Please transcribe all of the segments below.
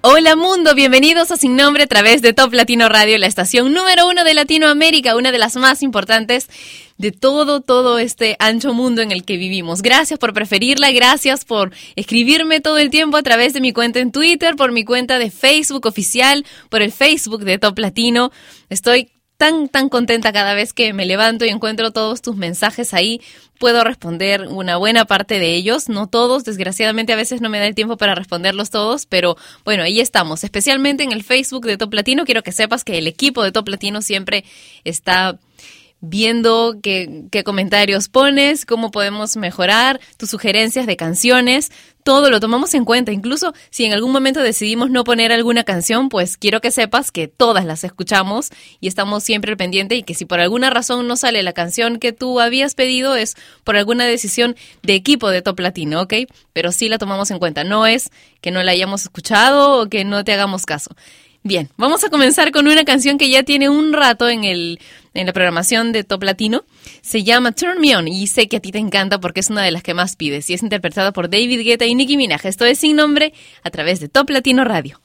Hola mundo, bienvenidos a Sin Nombre a través de Top Latino Radio, la estación número uno de Latinoamérica, una de las más importantes de todo, todo este ancho mundo en el que vivimos. Gracias por preferirla, gracias por escribirme todo el tiempo a través de mi cuenta en Twitter, por mi cuenta de Facebook oficial, por el Facebook de Top Latino. Estoy tan, tan contenta cada vez que me levanto y encuentro todos tus mensajes ahí. Puedo responder una buena parte de ellos, no todos, desgraciadamente a veces no me da el tiempo para responderlos todos, pero bueno, ahí estamos, especialmente en el Facebook de Top Latino. Quiero que sepas que el equipo de Top Latino siempre está viendo qué, qué, comentarios pones, cómo podemos mejorar, tus sugerencias de canciones, todo lo tomamos en cuenta. Incluso si en algún momento decidimos no poner alguna canción, pues quiero que sepas que todas las escuchamos y estamos siempre al pendiente y que si por alguna razón no sale la canción que tú habías pedido es por alguna decisión de equipo de Top Latino, ¿ok? Pero sí la tomamos en cuenta. No es que no la hayamos escuchado o que no te hagamos caso. Bien, vamos a comenzar con una canción que ya tiene un rato en, el, en la programación de Top Latino. Se llama Turn Me On y sé que a ti te encanta porque es una de las que más pides y es interpretada por David Guetta y Nicki Minaj. Esto es sin nombre a través de Top Latino Radio.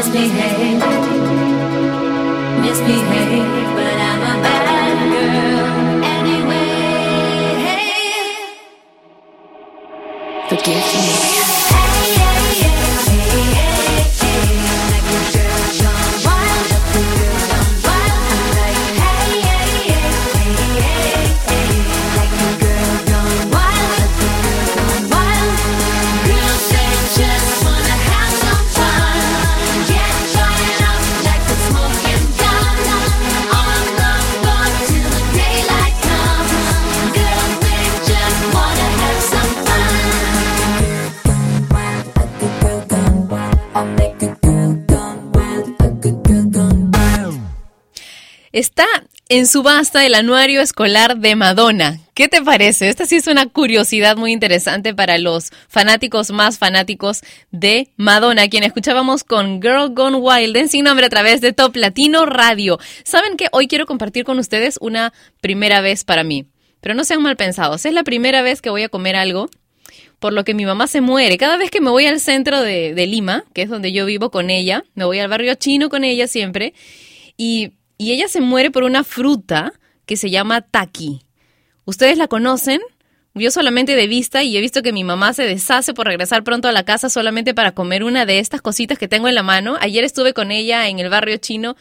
Misbehave, misbehave. But en subasta el anuario escolar de Madonna. ¿Qué te parece? Esta sí es una curiosidad muy interesante para los fanáticos más fanáticos de Madonna, quien escuchábamos con Girl Gone Wild en sin nombre a través de Top Latino Radio. Saben que hoy quiero compartir con ustedes una primera vez para mí, pero no sean mal pensados. Es la primera vez que voy a comer algo por lo que mi mamá se muere. Cada vez que me voy al centro de, de Lima, que es donde yo vivo con ella, me voy al barrio chino con ella siempre, y, y ella se muere por una fruta que se llama taqui. ¿Ustedes la conocen? Yo solamente de vista y he visto que mi mamá se deshace por regresar pronto a la casa solamente para comer una de estas cositas que tengo en la mano. Ayer estuve con ella en el barrio chino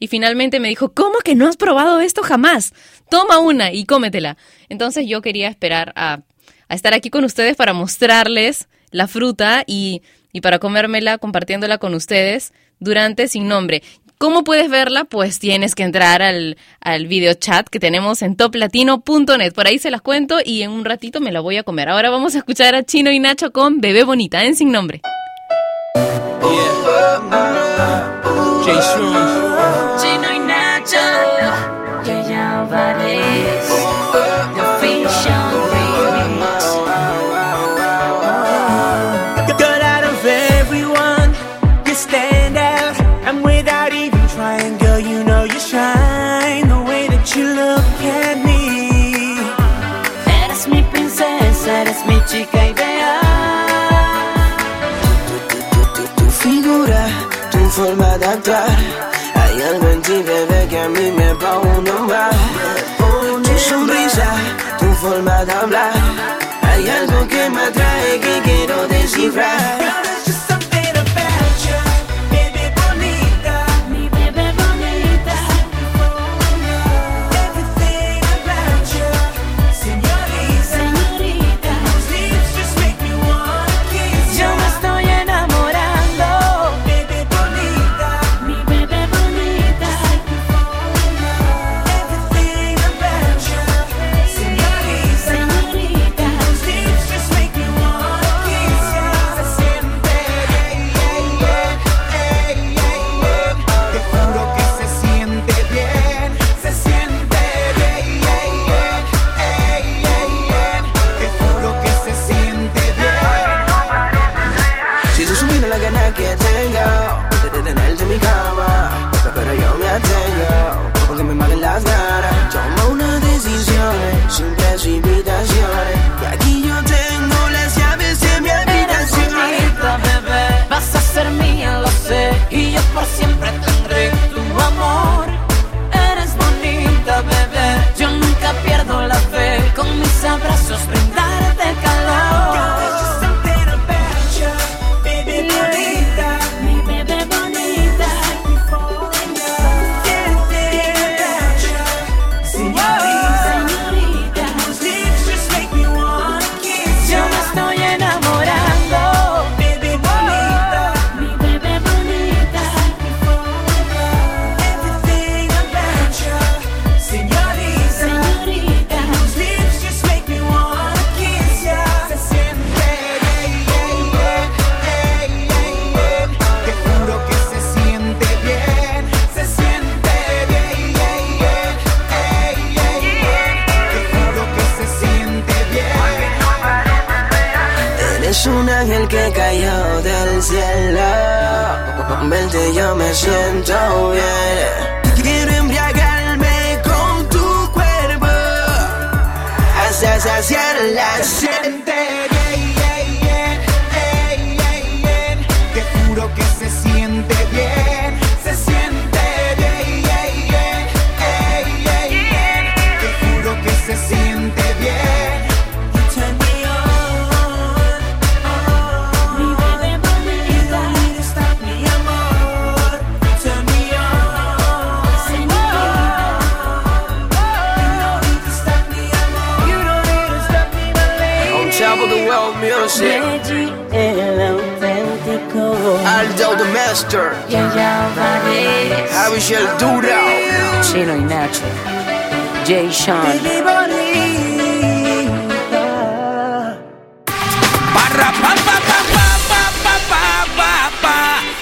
y finalmente me dijo, ¿cómo que no has probado esto jamás? Toma una y cómetela. Entonces yo quería esperar a, a estar aquí con ustedes para mostrarles la fruta y, y para comérmela compartiéndola con ustedes durante Sin Nombre. ¿Cómo puedes verla? Pues tienes que entrar al, al video chat que tenemos en toplatino.net. Por ahí se las cuento y en un ratito me la voy a comer. Ahora vamos a escuchar a Chino y Nacho con Bebé Bonita en Sin Nombre. Shrooms. Chino y Nacho, Hay algo en ti, bebé, que a mí me pone mal. Tu sonrisa, tu forma de hablar. Hay algo que me atrae que quiero descifrar. abraços primeiros. rayo del cielo. Vente, yo me siento bien. Quiero embriagarme con tu cuerpo hasta saciar la siente. Te juro que se siente bien. soul music. Aldo the master. Javier Dura. Chino y Nacho. Jay Sean. Barra pa pa pa pa pa pa pa pa pa.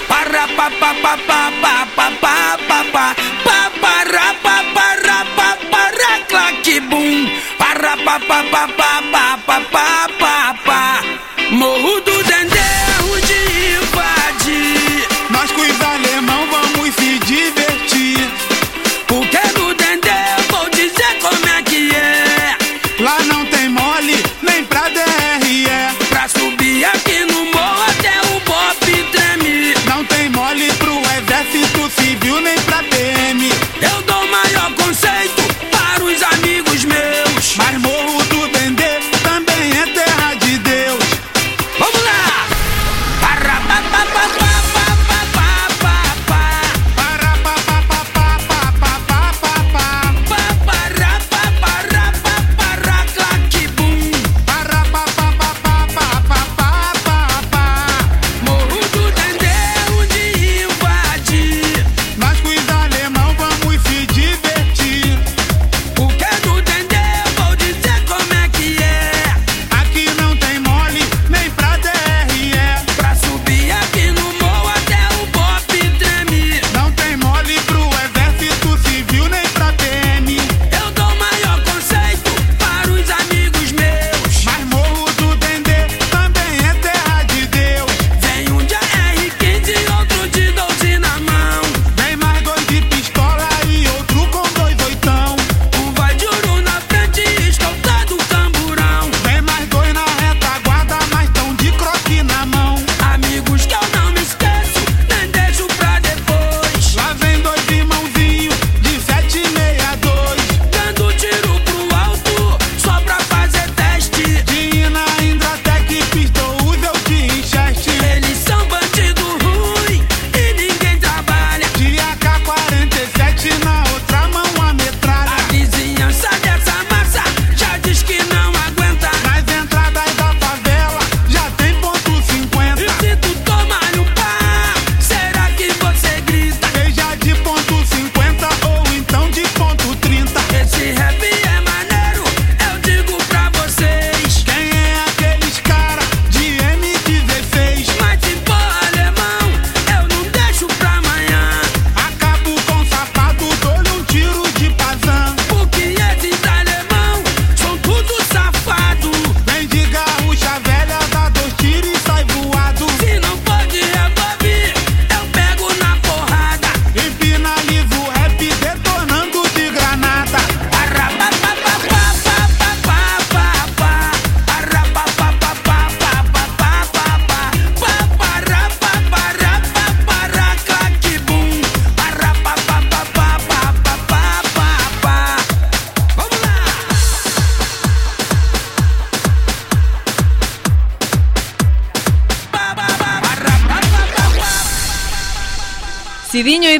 pa pa pa pa pa pa pa pa pa pa. Pa pa pa pa pa pa pa pa ra clacky boom. Barra pa pa pa pa pa pa pa.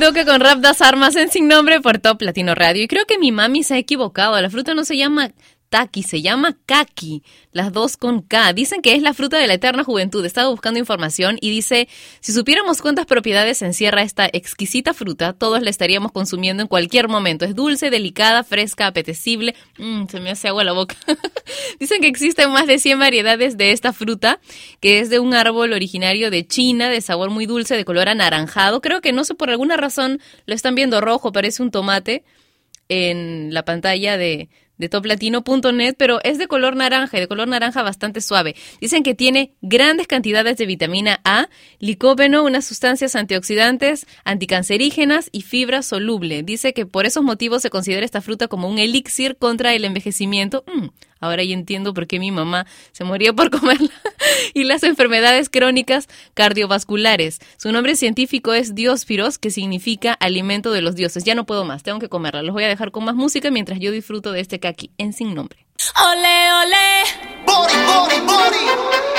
Duque con Rap das Armas en Sin Nombre por Top Latino Radio. Y creo que mi mami se ha equivocado. La fruta no se llama Taki, se llama Kaki, las dos con K. Dicen que es la fruta de la eterna juventud. Estaba buscando información y dice, si supiéramos cuántas propiedades encierra esta exquisita fruta, todos la estaríamos consumiendo en cualquier momento. Es dulce, delicada, fresca, apetecible. Mm, se me hace agua la boca. Dicen que existen más de 100 variedades de esta fruta, que es de un árbol originario de China, de sabor muy dulce, de color anaranjado. Creo que no sé por alguna razón lo están viendo rojo, parece un tomate en la pantalla de, de toplatino.net, pero es de color naranja y de color naranja bastante suave. Dicen que tiene grandes cantidades de vitamina A, licopeno, unas sustancias antioxidantes, anticancerígenas y fibra soluble. Dice que por esos motivos se considera esta fruta como un elixir contra el envejecimiento. Mm, ahora ya entiendo por qué mi mamá se moría por comerla. y las enfermedades crónicas cardiovasculares. Su nombre científico es Diospiros, que significa alimento de los dioses. Ya no puedo más, tengo que comerla. Los voy a dejar con más música mientras yo disfruto de este kaki en sin nombre. Ole, ole. Body, body, body.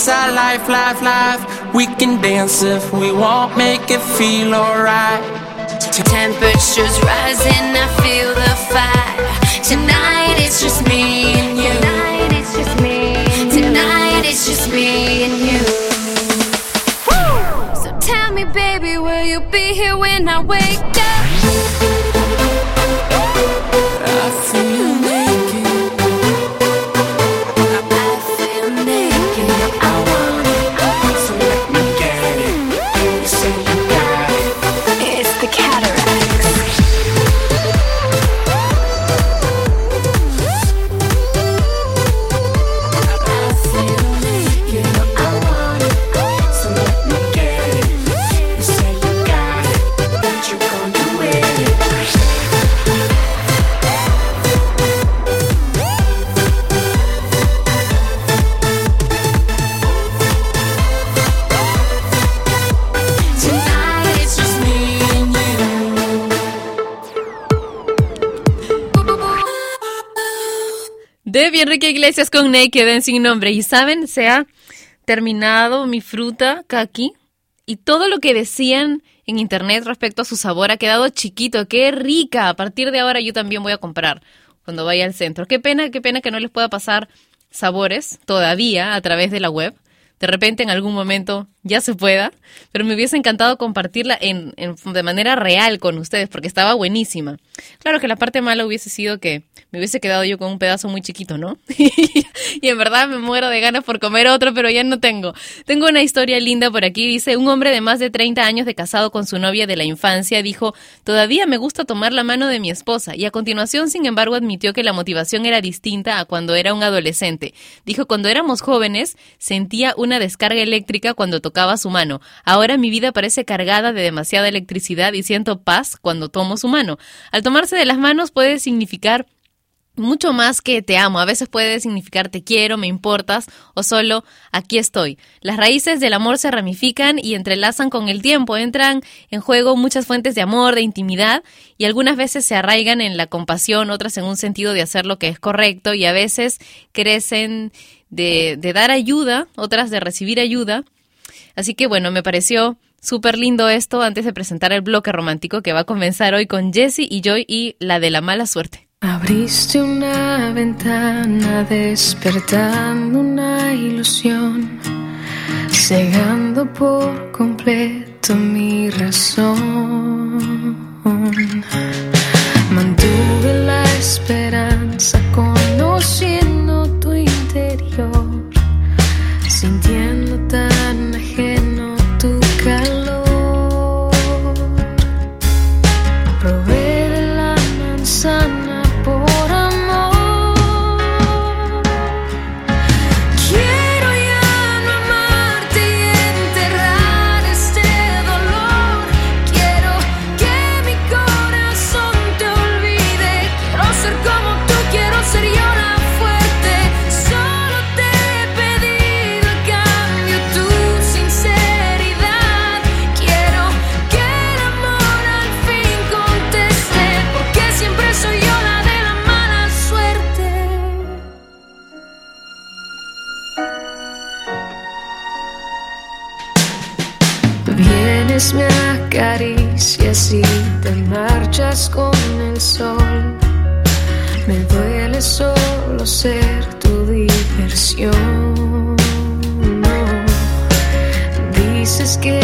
It's our life, life, life. We can dance if we want, make it feel alright. temperatures rising, I feel the fire. Tonight it's just me and you. Tonight it's just me. Tonight it's just me and you. So tell me, baby, will you be here when I wake up? Iglesias con Naked en sin nombre. Y saben, se ha terminado mi fruta kaki y todo lo que decían en internet respecto a su sabor ha quedado chiquito. ¡Qué rica! A partir de ahora yo también voy a comprar cuando vaya al centro. Qué pena, qué pena que no les pueda pasar sabores todavía a través de la web. De repente en algún momento ya se pueda, pero me hubiese encantado compartirla en, de manera real con ustedes porque estaba buenísima. Claro que la parte mala hubiese sido que me hubiese quedado yo con un pedazo muy chiquito, ¿no? y en verdad me muero de ganas por comer otro, pero ya no tengo. Tengo una historia linda por aquí. Dice, un hombre de más de 30 años de casado con su novia de la infancia dijo, todavía me gusta tomar la mano de mi esposa. Y a continuación, sin embargo, admitió que la motivación era distinta a cuando era un adolescente. Dijo, cuando éramos jóvenes, sentía una descarga eléctrica cuando tocaba su mano. Ahora mi vida parece cargada de demasiada electricidad y siento paz cuando tomo su mano. Al tomarse de las manos puede significar mucho más que te amo. A veces puede significar te quiero, me importas o solo aquí estoy. Las raíces del amor se ramifican y entrelazan con el tiempo. Entran en juego muchas fuentes de amor, de intimidad y algunas veces se arraigan en la compasión, otras en un sentido de hacer lo que es correcto y a veces crecen de, de dar ayuda, otras de recibir ayuda. Así que bueno, me pareció súper lindo esto antes de presentar el bloque romántico que va a comenzar hoy con Jesse y Joy y la de la mala suerte. Abriste una ventana despertando una ilusión, cegando por completo mi razón. Mantuve la esperanza conociendo interior, sintiendo Me acaricias y te marchas con el sol. Me duele solo ser tu diversión. No. Dices que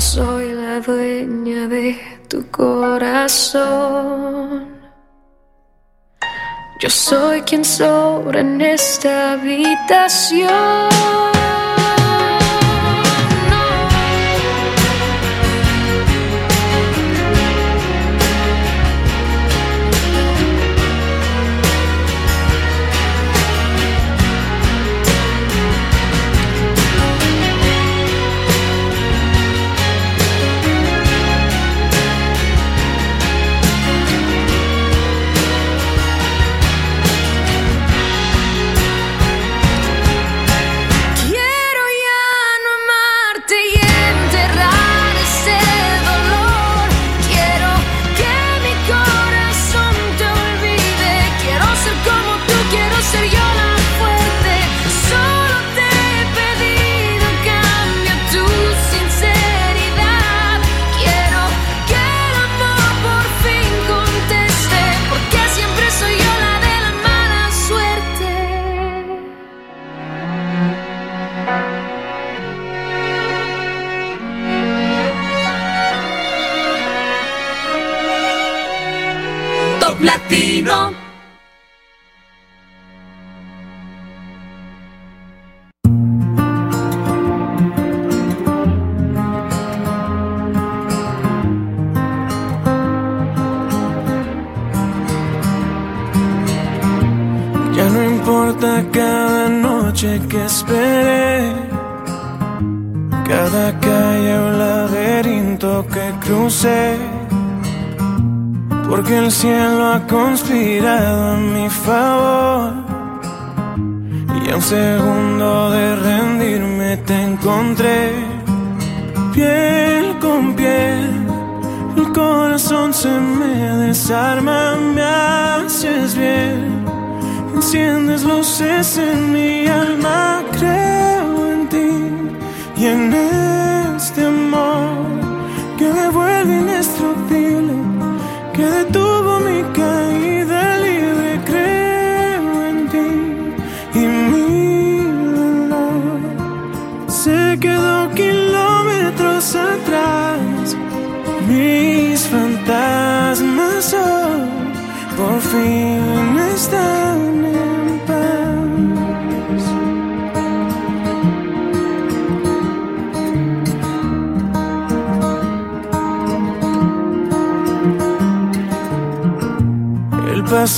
Soy la dueña de tu corazón. Yo soy quien sobra en esta habitación. Ya no importa cada noche que esperé, cada calle o laberinto que crucé. Porque el cielo ha conspirado a mi favor. Y a un segundo de rendirme te encontré, piel con piel. El corazón se me desarma, me haces bien. Enciendes luces en mi alma, creo en ti y en este amor que me vuelve indestructible, que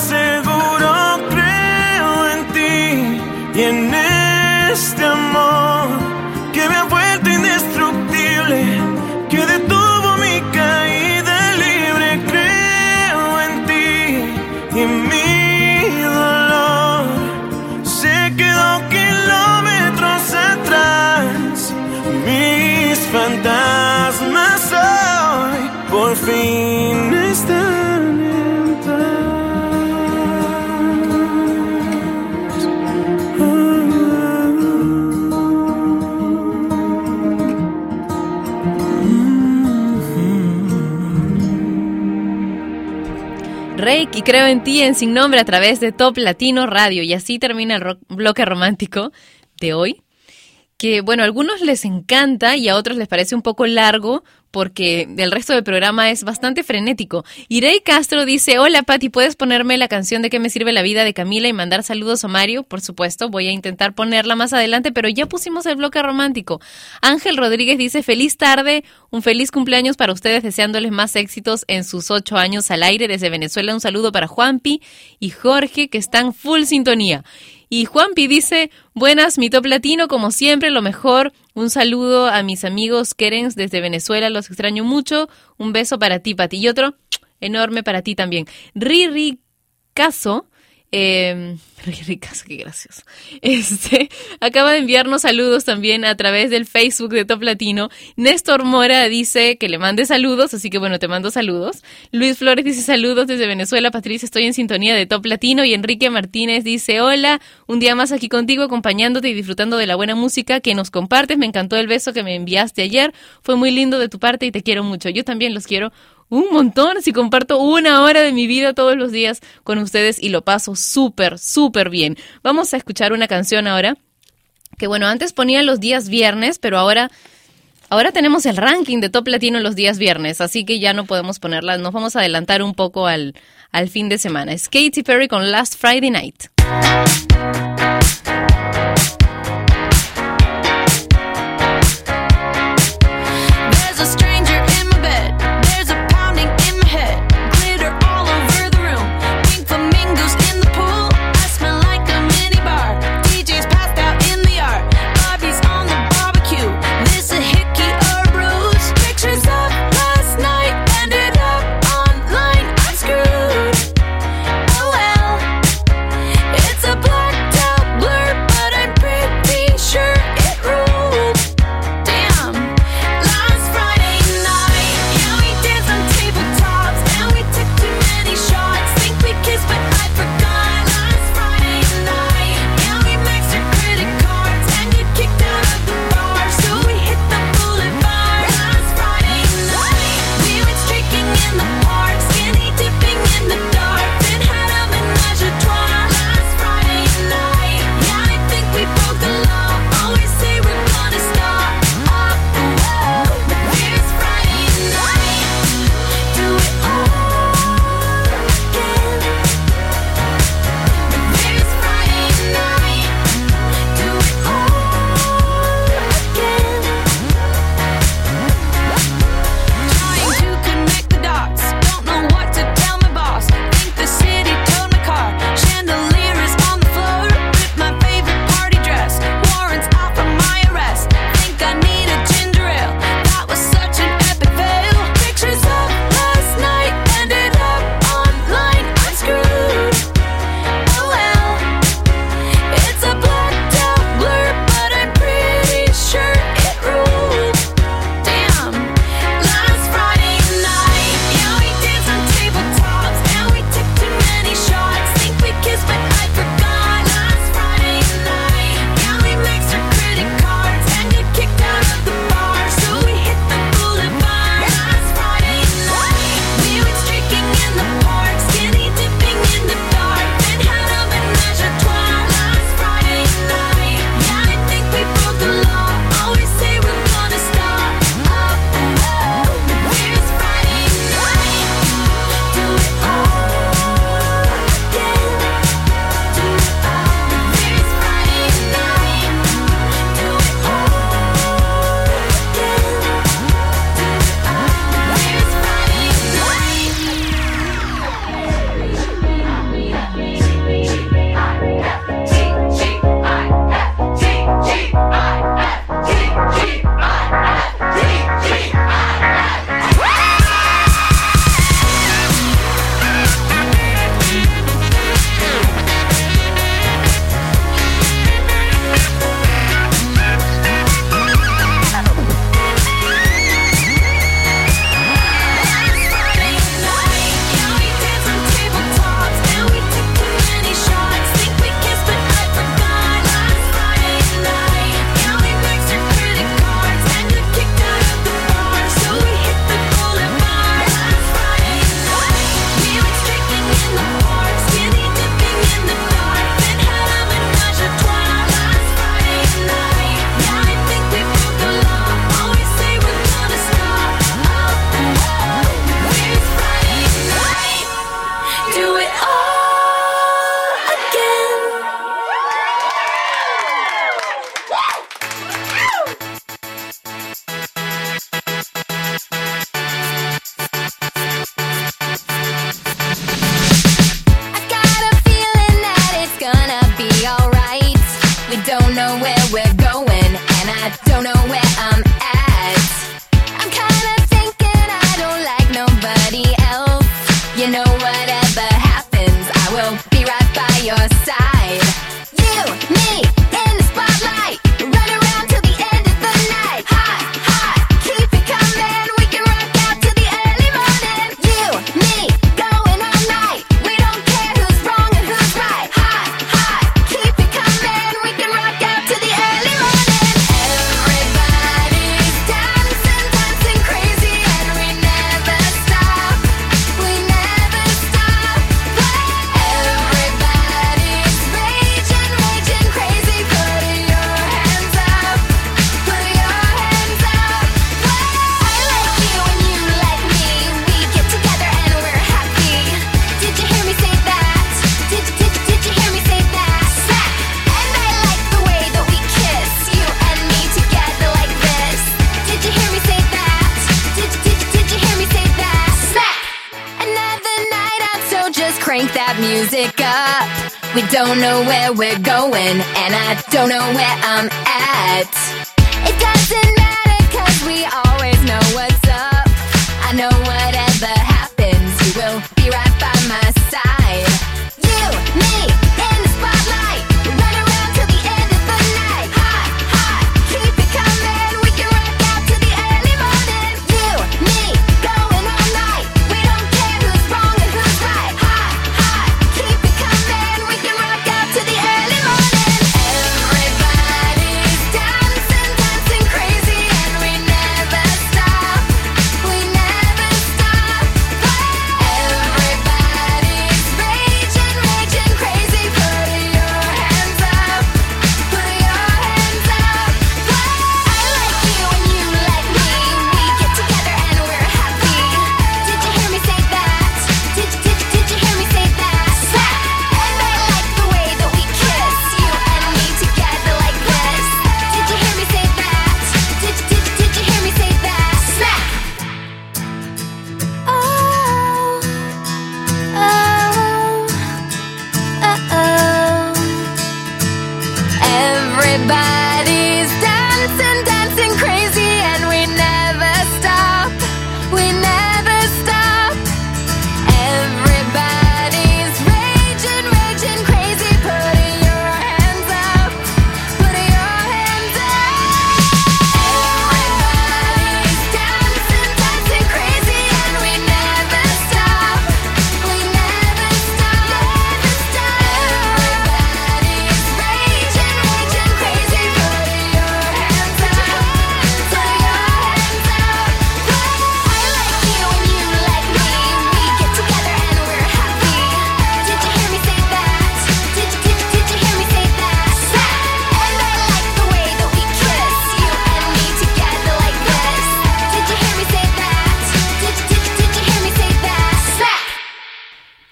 seguro. Creo en ti y en este amor que me ha vuelto indestructible, que detuvo mi caída libre. Creo en ti y mi dolor se quedó kilómetros atrás. Mis fantasmas hoy por fin y creo en ti en Sin Nombre a través de Top Latino Radio. Y así termina el bloque romántico de hoy. Que bueno, a algunos les encanta y a otros les parece un poco largo porque el resto del programa es bastante frenético. Irei Castro dice, hola Patti, ¿puedes ponerme la canción de qué me sirve la vida de Camila y mandar saludos a Mario? Por supuesto, voy a intentar ponerla más adelante, pero ya pusimos el bloque romántico. Ángel Rodríguez dice, feliz tarde, un feliz cumpleaños para ustedes, deseándoles más éxitos en sus ocho años al aire desde Venezuela. Un saludo para Juanpi y Jorge, que están full sintonía. Y Juanpi dice, buenas, mi top como siempre, lo mejor. Un saludo a mis amigos Kerens desde Venezuela, los extraño mucho. Un beso para ti, Pati. Y otro enorme para ti también. Riri Caso, eh, Riri Caso, qué gracioso. Este, acaba de enviarnos saludos también a través del Facebook de Top Latino. Néstor Mora dice que le mande saludos, así que bueno, te mando saludos. Luis Flores dice saludos desde Venezuela. Patricia, estoy en sintonía de Top Latino. Y Enrique Martínez dice, hola, un día más aquí contigo, acompañándote y disfrutando de la buena música que nos compartes. Me encantó el beso que me enviaste ayer. Fue muy lindo de tu parte y te quiero mucho. Yo también los quiero un montón si comparto una hora de mi vida todos los días con ustedes y lo paso súper, súper bien. Vamos a escuchar una canción ahora que bueno, antes ponía los días viernes, pero ahora ahora tenemos el ranking de Top Latino los días viernes, así que ya no podemos ponerla, nos vamos a adelantar un poco al, al fin de semana. Es Katy Perry con Last Friday Night.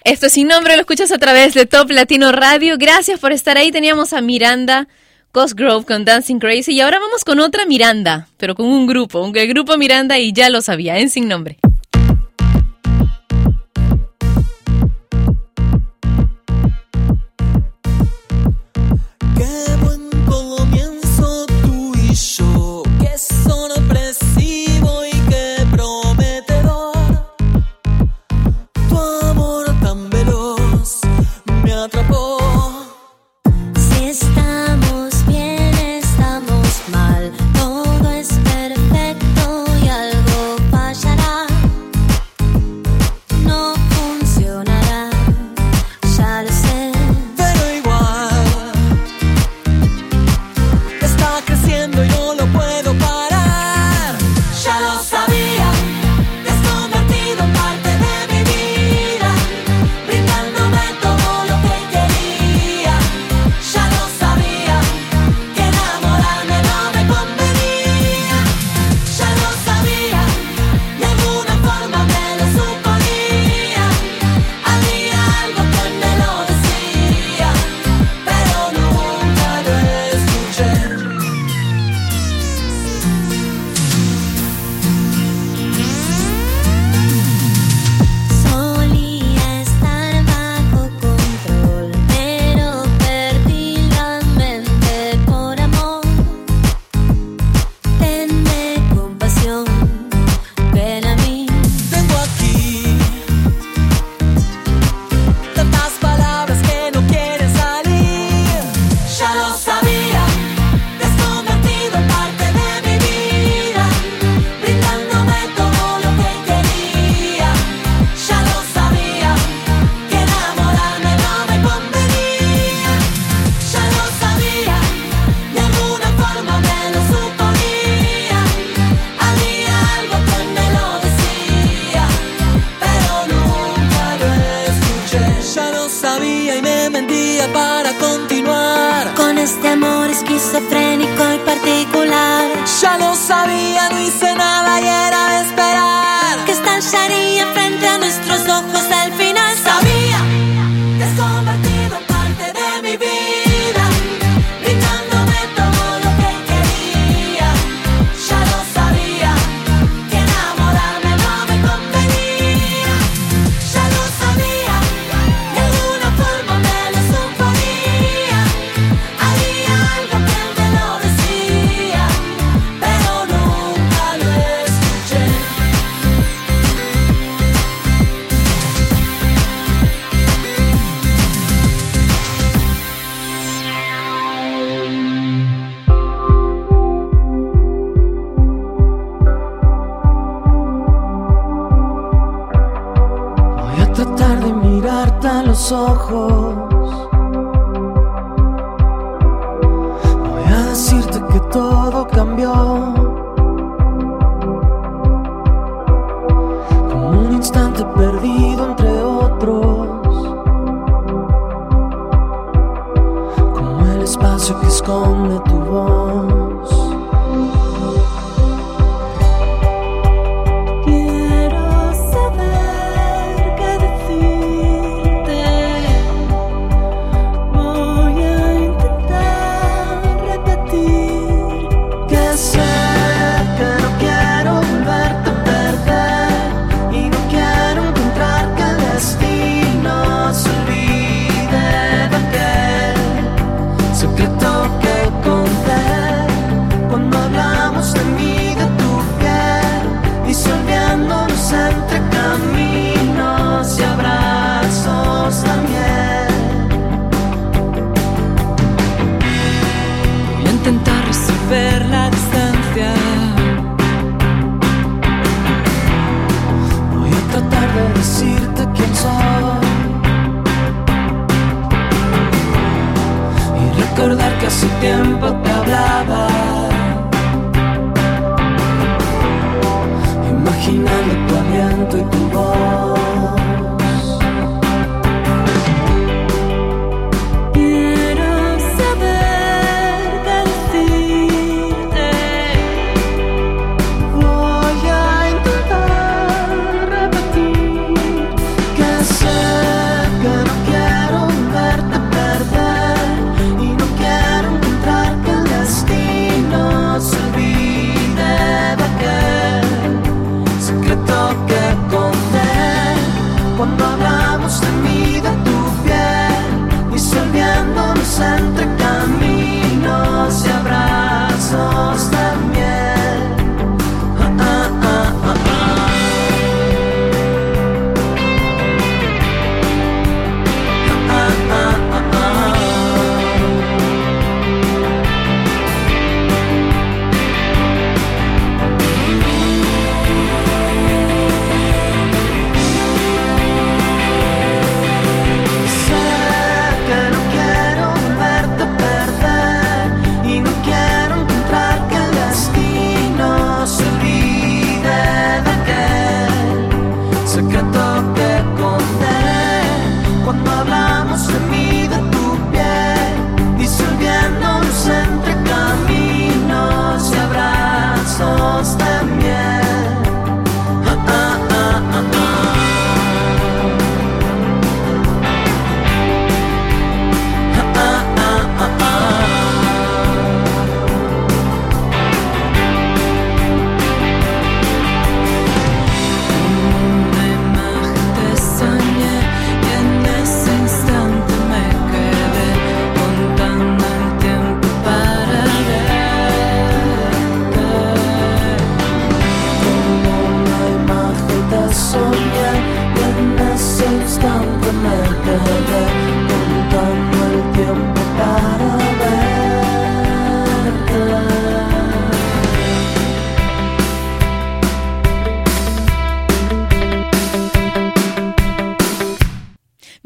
Esto es Sin Nombre, lo escuchas a través de Top Latino Radio. Gracias por estar ahí. Teníamos a Miranda Cosgrove con Dancing Crazy y ahora vamos con otra Miranda, pero con un grupo, un, el grupo Miranda y ya lo sabía, en Sin Nombre.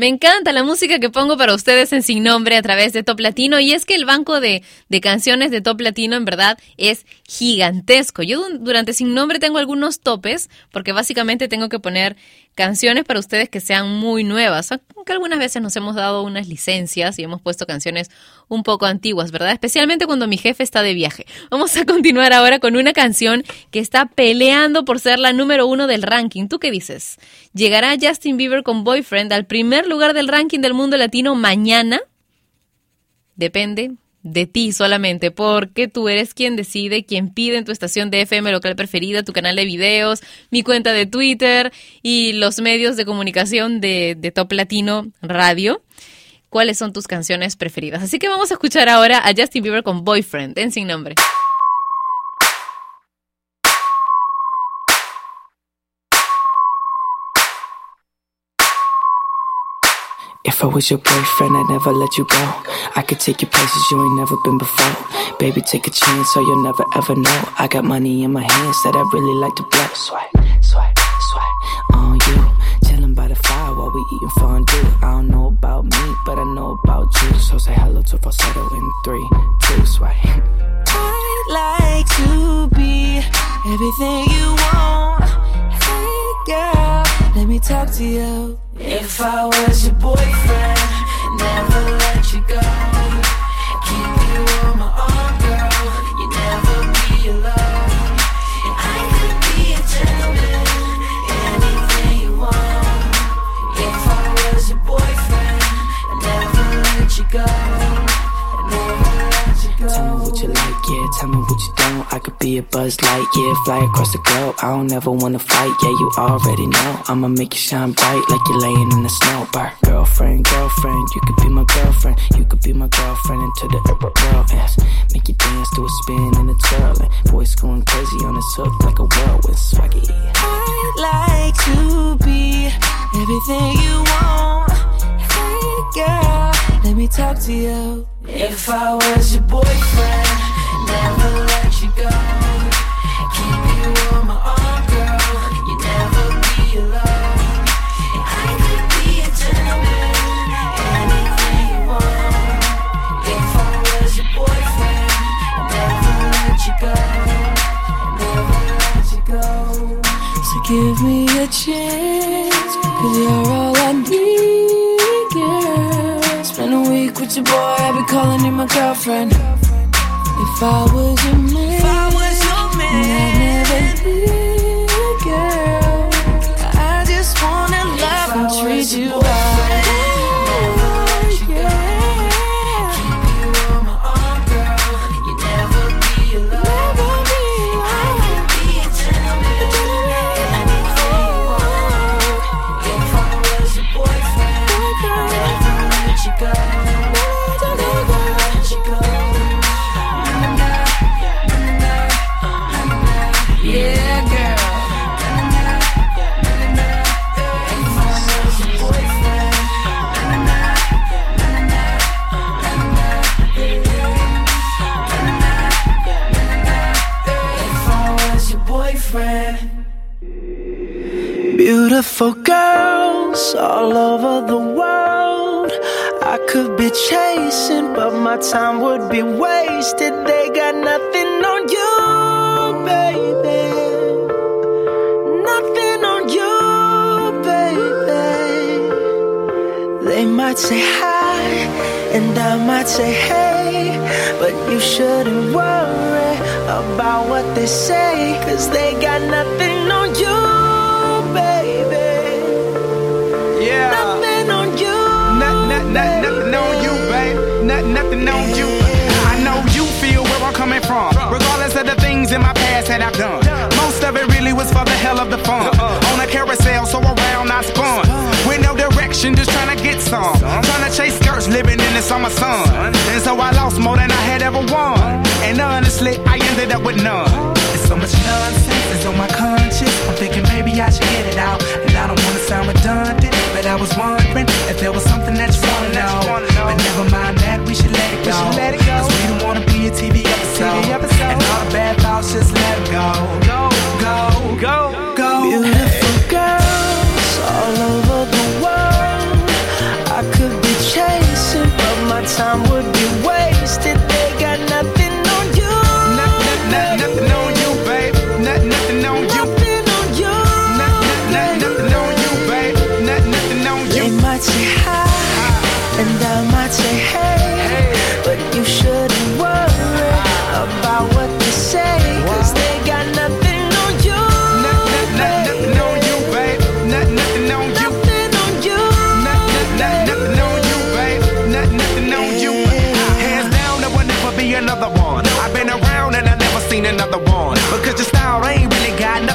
Me encanta la música que pongo para ustedes en Sin Nombre a través de Top Latino y es que el banco de, de canciones de Top Latino en verdad es gigantesco. Yo durante Sin Nombre tengo algunos topes porque básicamente tengo que poner canciones para ustedes que sean muy nuevas. Aunque algunas veces nos hemos dado unas licencias y hemos puesto canciones un poco antiguas, ¿verdad? Especialmente cuando mi jefe está de viaje. Vamos a continuar ahora con una canción que está peleando por ser la número uno del ranking. ¿Tú qué dices? ¿Llegará Justin Bieber con Boyfriend al primer lugar del ranking del mundo latino mañana? Depende de ti solamente, porque tú eres quien decide, quien pide en tu estación de FM local preferida, tu canal de videos, mi cuenta de Twitter y los medios de comunicación de, de Top Latino Radio. ¿Cuáles son tus canciones preferidas? Así que vamos a escuchar ahora a Justin Bieber con Boyfriend en Sin Nombre. If I was your boyfriend, I'd never let you go. I could take you places you ain't never been before. Baby, take a chance, so you'll never ever know. I got money in my hands that I really like to blow. Swipe, swipe, swipe on you. Chilling by the fire while we eating fondue. I don't know about me, but I know about you. So say hello to falsetto in three, two, swipe. I'd like to be everything you want. Hey girl, let me talk to you. If I was your boyfriend, never let you go. Keep you on my arm, girl. You never be alone. I could be a gentleman, anything you want. If I was your boyfriend, never let you go. Yeah. Tell me what you don't. I could be a buzz light, yeah. Fly across the globe. I don't ever wanna fight, yeah. You already know. I'ma make you shine bright like you're laying in the snow. Bar. Girlfriend, girlfriend, you could be my girlfriend. You could be my girlfriend into the world. Yes. Make you dance to a spin and a twirl. And boys going crazy on this hook like a whirlwind swaggy. I'd like to be everything you want. Hey girl, let me talk to you. If I was your boyfriend, fall say hi, and I might say hey, but you shouldn't worry about what they say, cause they got nothing on you, baby. Yeah. Nothing on you. Not, not, not, nothing on you, babe. Not, nothing on you. I know you feel where I'm coming from. Regardless of the things in my past that I've done. Most of it really was for the hell of the fun. Uh-uh. On a carousel, so around I spun. Direction, just trying to get some. Trying to chase skirts, living in the summer sun. And so I lost more than I had ever won. And honestly, I ended up with none. It's so much nonsense, it's on my conscience. I'm thinking maybe I should get it out. And I don't wanna sound redundant, but I was wondering if there was something that you wanna know. But never mind that, we should let it go. Cause we don't wanna be a TV episode. And all the bad thoughts, just let it go. Go, go, go, go. Beautiful girls all over the world could be chasing, but my time would be wasted. They got nothing on you. Not, not, not, nothing on you, babe. Nothing on you. Nothing on you. Nothing on you, babe. Nothing on you. Might say hi, and I might say hey.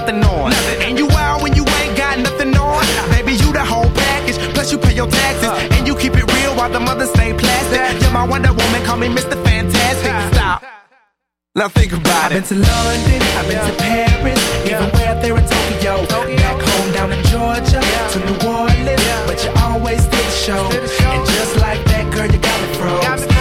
nothing on. Nothing. And you wild when you ain't got nothing on. Baby, you the whole package. Plus you pay your taxes. Uh. And you keep it real while the mothers stay plastic. Uh. You're my Wonder Woman, call me Mr. Fantastic. Uh. Stop. Now think about it. I've been to London, I've been yeah. to Paris, yeah. even way out there in Tokyo. Tokyo. Back home down in Georgia, yeah. to New Orleans, but you always did the show. And just like that, girl, you got me froze.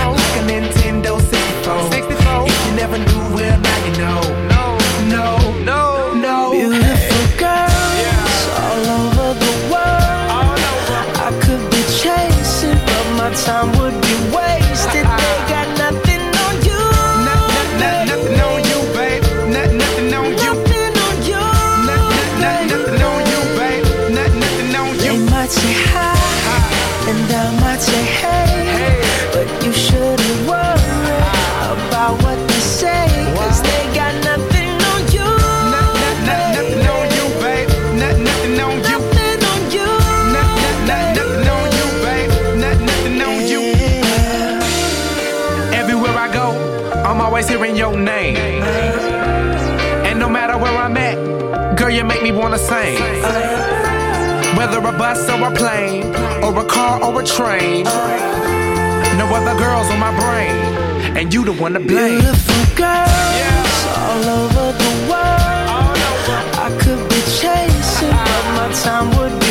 Your name. And no matter where I'm at, girl, you make me wanna sing. Whether a bus or a plane, or a car or a train, no other girls on my brain, and you the one to blame. Beautiful girls all over the world. I could be chasing, but my time would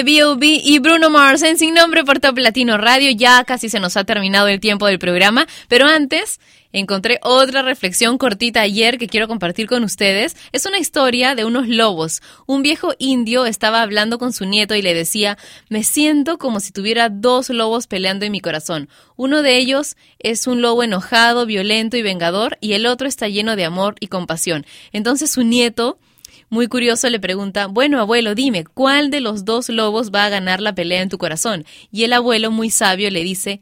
de B.O.B. y Bruno Mars en Sin Nombre por Top Latino Radio. Ya casi se nos ha terminado el tiempo del programa, pero antes encontré otra reflexión cortita ayer que quiero compartir con ustedes. Es una historia de unos lobos. Un viejo indio estaba hablando con su nieto y le decía, me siento como si tuviera dos lobos peleando en mi corazón. Uno de ellos es un lobo enojado, violento y vengador, y el otro está lleno de amor y compasión. Entonces su nieto muy curioso le pregunta, bueno abuelo, dime, ¿cuál de los dos lobos va a ganar la pelea en tu corazón? Y el abuelo, muy sabio, le dice,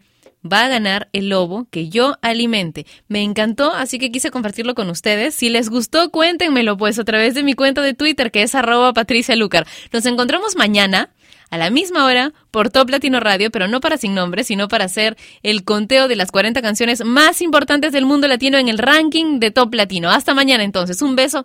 va a ganar el lobo que yo alimente. Me encantó, así que quise compartirlo con ustedes. Si les gustó, cuéntenmelo pues a través de mi cuenta de Twitter, que es arroba Patricia Lucar. Nos encontramos mañana a la misma hora por Top Latino Radio, pero no para Sin Nombre, sino para hacer el conteo de las 40 canciones más importantes del mundo latino en el ranking de Top Latino. Hasta mañana entonces. Un beso